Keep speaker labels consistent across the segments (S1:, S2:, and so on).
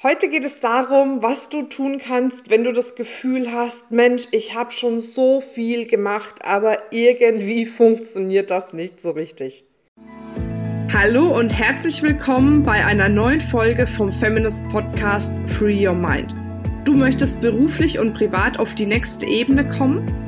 S1: Heute geht es darum, was du tun kannst, wenn du das Gefühl hast, Mensch, ich habe schon so viel gemacht, aber irgendwie funktioniert das nicht so richtig. Hallo und herzlich willkommen bei einer neuen Folge vom Feminist Podcast Free Your Mind. Du möchtest beruflich und privat auf die nächste Ebene kommen?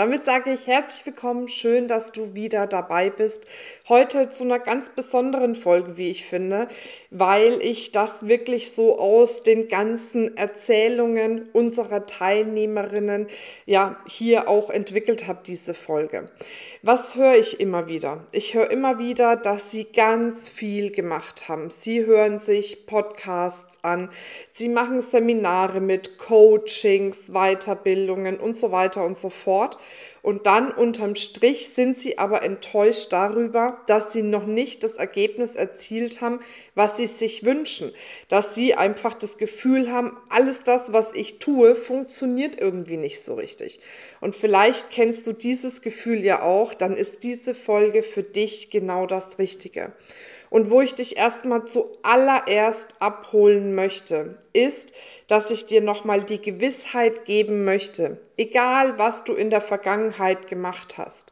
S1: Damit sage ich herzlich willkommen, schön, dass du wieder dabei bist. Heute zu einer ganz besonderen Folge, wie ich finde, weil ich das wirklich so aus den ganzen Erzählungen unserer Teilnehmerinnen ja hier auch entwickelt habe, diese Folge. Was höre ich immer wieder? Ich höre immer wieder, dass sie ganz viel gemacht haben. Sie hören sich Podcasts an, sie machen Seminare mit Coachings, Weiterbildungen und so weiter und so fort. Und dann unterm Strich sind sie aber enttäuscht darüber, dass sie noch nicht das Ergebnis erzielt haben, was sie sich wünschen. Dass sie einfach das Gefühl haben, alles das, was ich tue, funktioniert irgendwie nicht so richtig. Und vielleicht kennst du dieses Gefühl ja auch, dann ist diese Folge für dich genau das Richtige. Und wo ich dich erstmal zuallererst abholen möchte, ist, dass ich dir nochmal die Gewissheit geben möchte, egal was du in der Vergangenheit gemacht hast.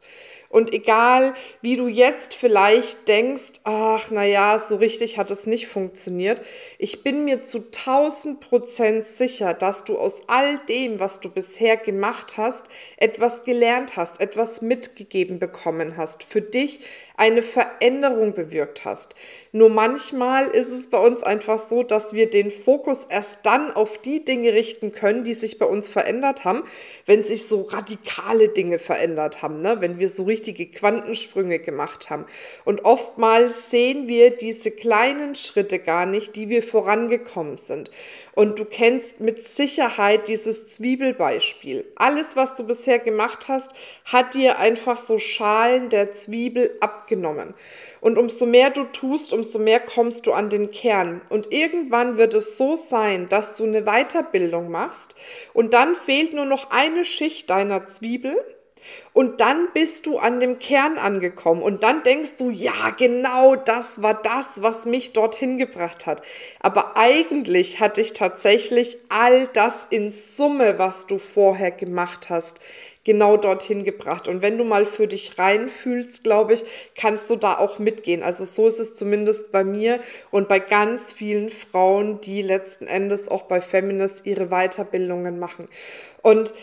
S1: Und egal, wie du jetzt vielleicht denkst, ach, na ja, so richtig hat es nicht funktioniert. Ich bin mir zu 1000 Prozent sicher, dass du aus all dem, was du bisher gemacht hast, etwas gelernt hast, etwas mitgegeben bekommen hast, für dich eine Veränderung bewirkt hast. Nur manchmal ist es bei uns einfach so, dass wir den Fokus erst dann auf die Dinge richten können, die sich bei uns verändert haben, wenn sich so radikale Dinge verändert haben, ne? wenn wir so richtige Quantensprünge gemacht haben. Und oftmals sehen wir diese kleinen Schritte gar nicht, die wir vorangekommen sind. Und du kennst mit Sicherheit dieses Zwiebelbeispiel. Alles, was du bisher gemacht hast, hat dir einfach so Schalen der Zwiebel abgenommen. Und umso mehr du tust, umso mehr kommst du an den Kern. Und irgendwann wird es so sein, dass du eine Weiterbildung machst und dann fehlt nur noch eine Schicht deiner Zwiebel und dann bist du an dem Kern angekommen und dann denkst du, ja, genau das war das, was mich dorthin gebracht hat. Aber eigentlich hat dich tatsächlich all das in Summe, was du vorher gemacht hast, genau dorthin gebracht. Und wenn du mal für dich reinfühlst, glaube ich, kannst du da auch mitgehen. Also so ist es zumindest bei mir und bei ganz vielen Frauen, die letzten Endes auch bei Feminist ihre Weiterbildungen machen. Und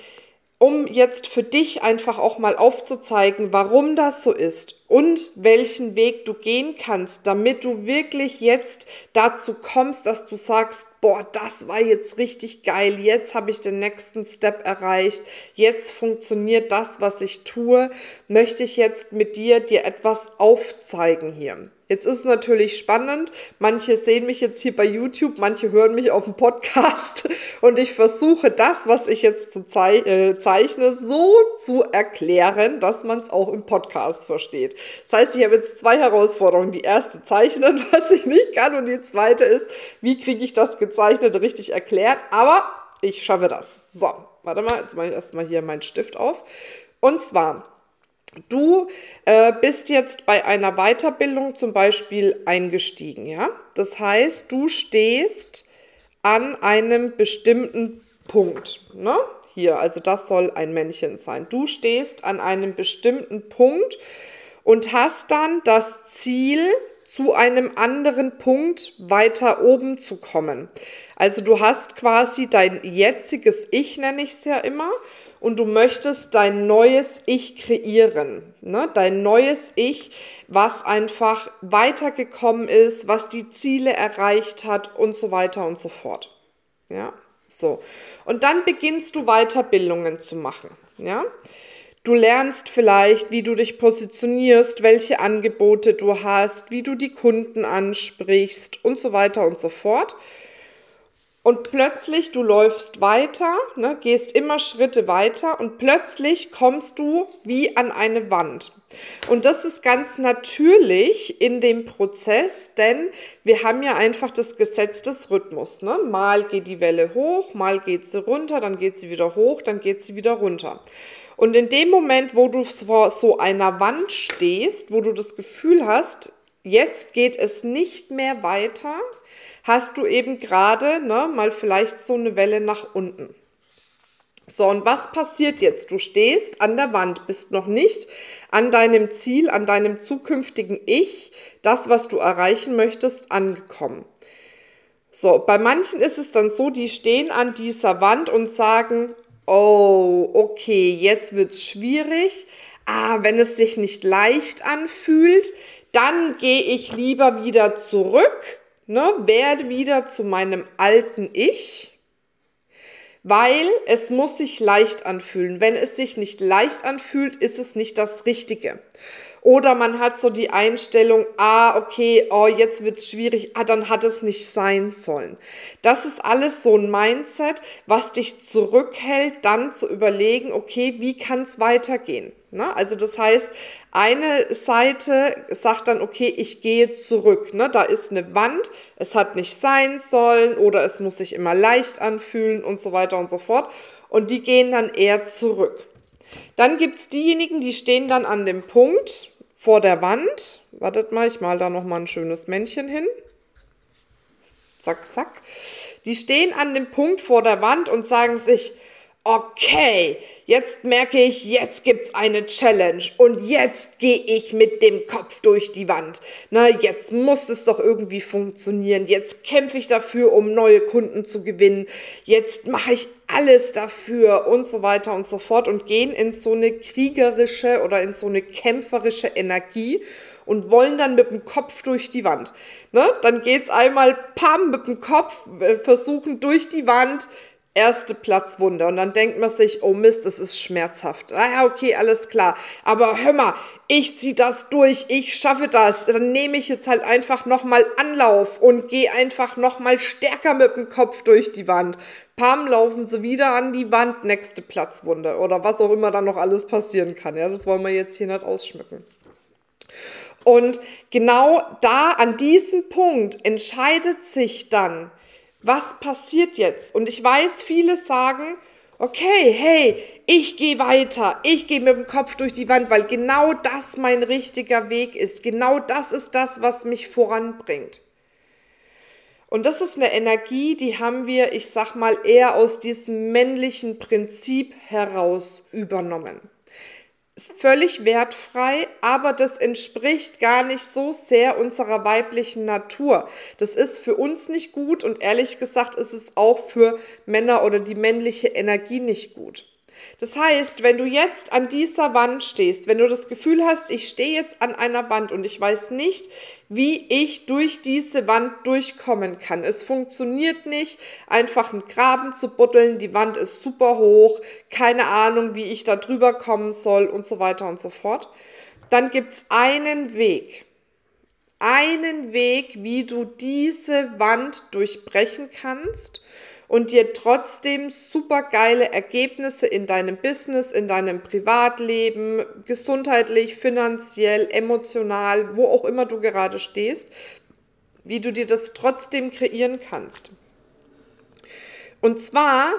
S1: um jetzt für dich einfach auch mal aufzuzeigen, warum das so ist und welchen Weg du gehen kannst, damit du wirklich jetzt dazu kommst, dass du sagst, boah, das war jetzt richtig geil, jetzt habe ich den nächsten Step erreicht, jetzt funktioniert das, was ich tue, möchte ich jetzt mit dir dir etwas aufzeigen hier. Jetzt ist es natürlich spannend. Manche sehen mich jetzt hier bei YouTube, manche hören mich auf dem Podcast und ich versuche das, was ich jetzt zu äh, zeichne, so zu erklären, dass man es auch im Podcast versteht. Das heißt, ich habe jetzt zwei Herausforderungen. Die erste zeichnen, was ich nicht kann und die zweite ist, wie kriege ich das gezeichnet richtig erklärt. Aber ich schaffe das. So, warte mal, jetzt mache ich erstmal hier meinen Stift auf. Und zwar, Du äh, bist jetzt bei einer Weiterbildung zum Beispiel eingestiegen, ja? Das heißt, du stehst an einem bestimmten Punkt, ne? Hier, also das soll ein Männchen sein. Du stehst an einem bestimmten Punkt und hast dann das Ziel, zu einem anderen Punkt weiter oben zu kommen. Also du hast quasi dein jetziges Ich, nenne ich es ja immer, und du möchtest dein neues Ich kreieren. Ne? Dein neues Ich, was einfach weitergekommen ist, was die Ziele erreicht hat und so weiter und so fort. Ja, so. Und dann beginnst du Weiterbildungen zu machen. Ja. Du lernst vielleicht, wie du dich positionierst, welche Angebote du hast, wie du die Kunden ansprichst und so weiter und so fort. und plötzlich du läufst weiter, ne, gehst immer Schritte weiter und plötzlich kommst du wie an eine Wand. Und das ist ganz natürlich in dem Prozess, denn wir haben ja einfach das Gesetz des Rhythmus. Ne? Mal geht die Welle hoch, mal geht sie runter, dann geht sie wieder hoch, dann geht sie wieder runter. Und in dem Moment, wo du vor so einer Wand stehst, wo du das Gefühl hast, jetzt geht es nicht mehr weiter, hast du eben gerade ne, mal vielleicht so eine Welle nach unten. So, und was passiert jetzt? Du stehst an der Wand, bist noch nicht an deinem Ziel, an deinem zukünftigen Ich, das, was du erreichen möchtest, angekommen. So, bei manchen ist es dann so, die stehen an dieser Wand und sagen, oh, okay, jetzt wird's schwierig. Ah, wenn es sich nicht leicht anfühlt, dann gehe ich lieber wieder zurück ne, werde wieder zu meinem alten Ich, weil es muss sich leicht anfühlen. Wenn es sich nicht leicht anfühlt, ist es nicht das Richtige. Oder man hat so die Einstellung, ah, okay, oh, jetzt wird's schwierig, ah, dann hat es nicht sein sollen. Das ist alles so ein Mindset, was dich zurückhält, dann zu überlegen, okay, wie kann es weitergehen? Ne? Also das heißt, eine Seite sagt dann, okay, ich gehe zurück. Ne? Da ist eine Wand, es hat nicht sein sollen oder es muss sich immer leicht anfühlen und so weiter und so fort. Und die gehen dann eher zurück. Dann gibt es diejenigen, die stehen dann an dem Punkt vor der Wand. Wartet mal, ich mal da nochmal ein schönes Männchen hin. Zack, zack. Die stehen an dem Punkt vor der Wand und sagen sich, okay, jetzt merke ich, jetzt gibt's eine Challenge und jetzt gehe ich mit dem Kopf durch die Wand. Na, jetzt muss es doch irgendwie funktionieren. Jetzt kämpfe ich dafür, um neue Kunden zu gewinnen. Jetzt mache ich alles dafür und so weiter und so fort und gehen in so eine kriegerische oder in so eine kämpferische Energie und wollen dann mit dem Kopf durch die Wand. Ne? Dann geht's einmal pam mit dem Kopf, äh, versuchen durch die Wand, erste Platzwunde und dann denkt man sich, oh Mist, das ist schmerzhaft. Naja, okay, alles klar. Aber hör mal, ich zieh das durch, ich schaffe das. Dann nehme ich jetzt halt einfach nochmal Anlauf und gehe einfach nochmal stärker mit dem Kopf durch die Wand. Pam, laufen sie wieder an die Wand, nächste Platzwunde oder was auch immer dann noch alles passieren kann. Ja, das wollen wir jetzt hier nicht ausschmücken. Und genau da, an diesem Punkt, entscheidet sich dann, was passiert jetzt? Und ich weiß, viele sagen, okay, hey, ich gehe weiter, ich gehe mit dem Kopf durch die Wand, weil genau das mein richtiger Weg ist. Genau das ist das, was mich voranbringt. Und das ist eine Energie, die haben wir, ich sag mal, eher aus diesem männlichen Prinzip heraus übernommen ist völlig wertfrei, aber das entspricht gar nicht so sehr unserer weiblichen Natur. Das ist für uns nicht gut und ehrlich gesagt ist es auch für Männer oder die männliche Energie nicht gut. Das heißt, wenn du jetzt an dieser Wand stehst, wenn du das Gefühl hast, ich stehe jetzt an einer Wand und ich weiß nicht, wie ich durch diese Wand durchkommen kann. Es funktioniert nicht, einfach einen Graben zu buddeln, die Wand ist super hoch, keine Ahnung, wie ich da drüber kommen soll und so weiter und so fort. Dann gibt's einen Weg. Einen Weg, wie du diese Wand durchbrechen kannst und dir trotzdem super geile Ergebnisse in deinem Business, in deinem Privatleben, gesundheitlich, finanziell, emotional, wo auch immer du gerade stehst, wie du dir das trotzdem kreieren kannst. Und zwar,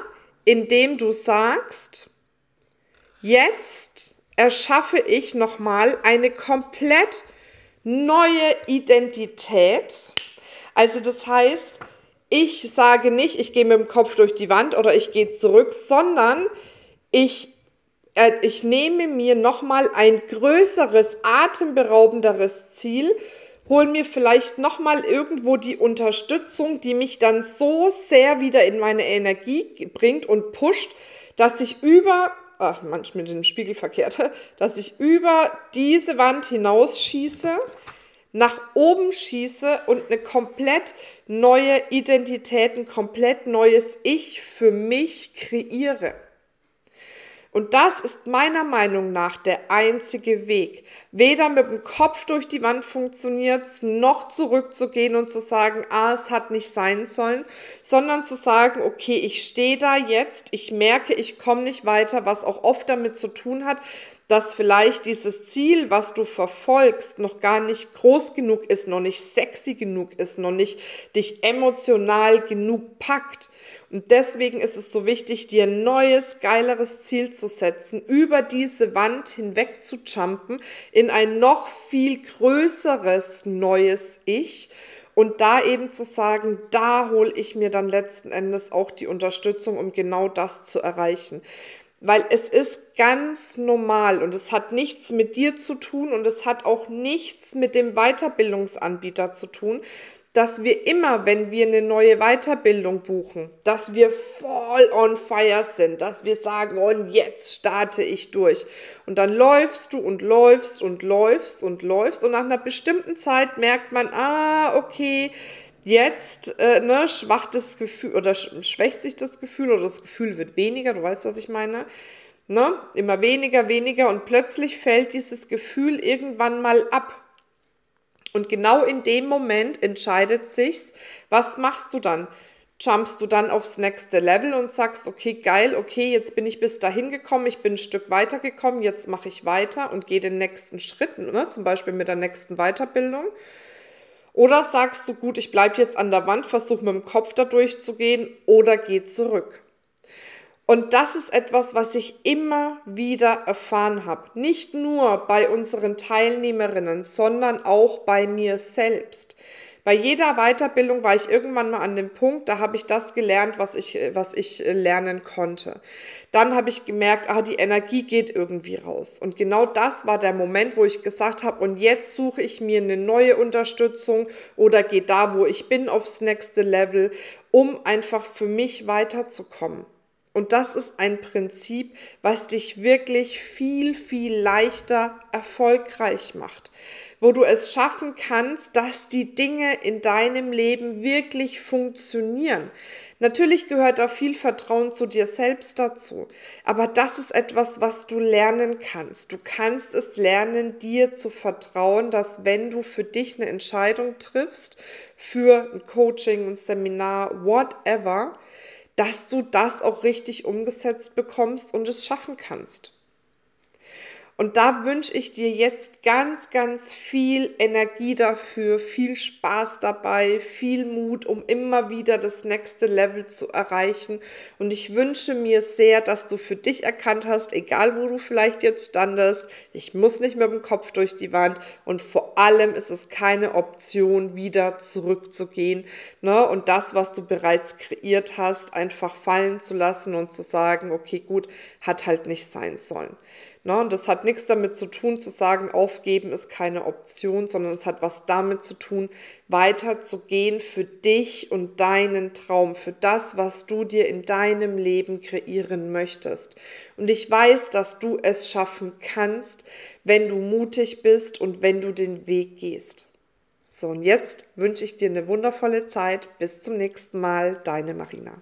S1: indem du sagst, jetzt erschaffe ich nochmal eine komplett neue Identität. Also das heißt, ich sage nicht, ich gehe mit dem Kopf durch die Wand oder ich gehe zurück, sondern ich, äh, ich nehme mir nochmal ein größeres, atemberaubenderes Ziel, hole mir vielleicht nochmal irgendwo die Unterstützung, die mich dann so sehr wieder in meine Energie bringt und pusht, dass ich über, ach, manchmal mit dem Spiegel verkehrt, dass ich über diese Wand hinausschieße nach oben schieße und eine komplett neue Identität, ein komplett neues Ich für mich kreiere. Und das ist meiner Meinung nach der einzige Weg. Weder mit dem Kopf durch die Wand funktioniert es, noch zurückzugehen und zu sagen, ah, es hat nicht sein sollen, sondern zu sagen, okay, ich stehe da jetzt, ich merke, ich komme nicht weiter, was auch oft damit zu tun hat, dass vielleicht dieses Ziel, was du verfolgst, noch gar nicht groß genug ist, noch nicht sexy genug ist, noch nicht dich emotional genug packt. Und deswegen ist es so wichtig, dir ein neues, geileres Ziel zu setzen, über diese Wand hinweg zu jumpen in ein noch viel größeres neues Ich. Und da eben zu sagen, da hole ich mir dann letzten Endes auch die Unterstützung, um genau das zu erreichen. Weil es ist ganz normal und es hat nichts mit dir zu tun und es hat auch nichts mit dem Weiterbildungsanbieter zu tun, dass wir immer, wenn wir eine neue Weiterbildung buchen, dass wir voll on fire sind, dass wir sagen, und jetzt starte ich durch. Und dann läufst du und läufst und läufst und läufst und nach einer bestimmten Zeit merkt man, ah, okay, Jetzt äh, ne, schwacht das Gefühl oder schwächt sich das Gefühl oder das Gefühl wird weniger, du weißt, was ich meine. Ne? Immer weniger, weniger und plötzlich fällt dieses Gefühl irgendwann mal ab. Und genau in dem Moment entscheidet sich's, was machst du dann? Jumpst du dann aufs nächste Level und sagst, okay, geil, okay, jetzt bin ich bis dahin gekommen, ich bin ein Stück weiter gekommen, jetzt mache ich weiter und gehe den nächsten Schritt, ne? zum Beispiel mit der nächsten Weiterbildung. Oder sagst du, gut, ich bleibe jetzt an der Wand, versuche mit dem Kopf da durchzugehen oder geh zurück. Und das ist etwas, was ich immer wieder erfahren habe. Nicht nur bei unseren Teilnehmerinnen, sondern auch bei mir selbst. Bei jeder Weiterbildung war ich irgendwann mal an dem Punkt, da habe ich das gelernt, was ich, was ich äh, lernen konnte. Dann habe ich gemerkt, ah, die Energie geht irgendwie raus. Und genau das war der Moment, wo ich gesagt habe, und jetzt suche ich mir eine neue Unterstützung oder gehe da, wo ich bin, aufs nächste Level, um einfach für mich weiterzukommen. Und das ist ein Prinzip, was dich wirklich viel, viel leichter erfolgreich macht wo du es schaffen kannst, dass die Dinge in deinem Leben wirklich funktionieren. Natürlich gehört da viel Vertrauen zu dir selbst dazu, aber das ist etwas, was du lernen kannst. Du kannst es lernen, dir zu vertrauen, dass wenn du für dich eine Entscheidung triffst, für ein Coaching, ein Seminar, whatever, dass du das auch richtig umgesetzt bekommst und es schaffen kannst. Und da wünsche ich dir jetzt ganz, ganz viel Energie dafür, viel Spaß dabei, viel Mut, um immer wieder das nächste Level zu erreichen. Und ich wünsche mir sehr, dass du für dich erkannt hast, egal wo du vielleicht jetzt standest, ich muss nicht mit dem Kopf durch die Wand. Und vor allem ist es keine Option, wieder zurückzugehen. Ne? Und das, was du bereits kreiert hast, einfach fallen zu lassen und zu sagen, okay, gut, hat halt nicht sein sollen. Ne? Und das hat nichts damit zu tun, zu sagen, aufgeben ist keine Option, sondern es hat was damit zu tun, weiterzugehen für dich und deinen Traum, für das, was du dir in deinem Leben kreieren möchtest. Und ich weiß, dass du es schaffen kannst, wenn du mutig bist und wenn du den Weg gehst. So, und jetzt wünsche ich dir eine wundervolle Zeit. Bis zum nächsten Mal, deine Marina.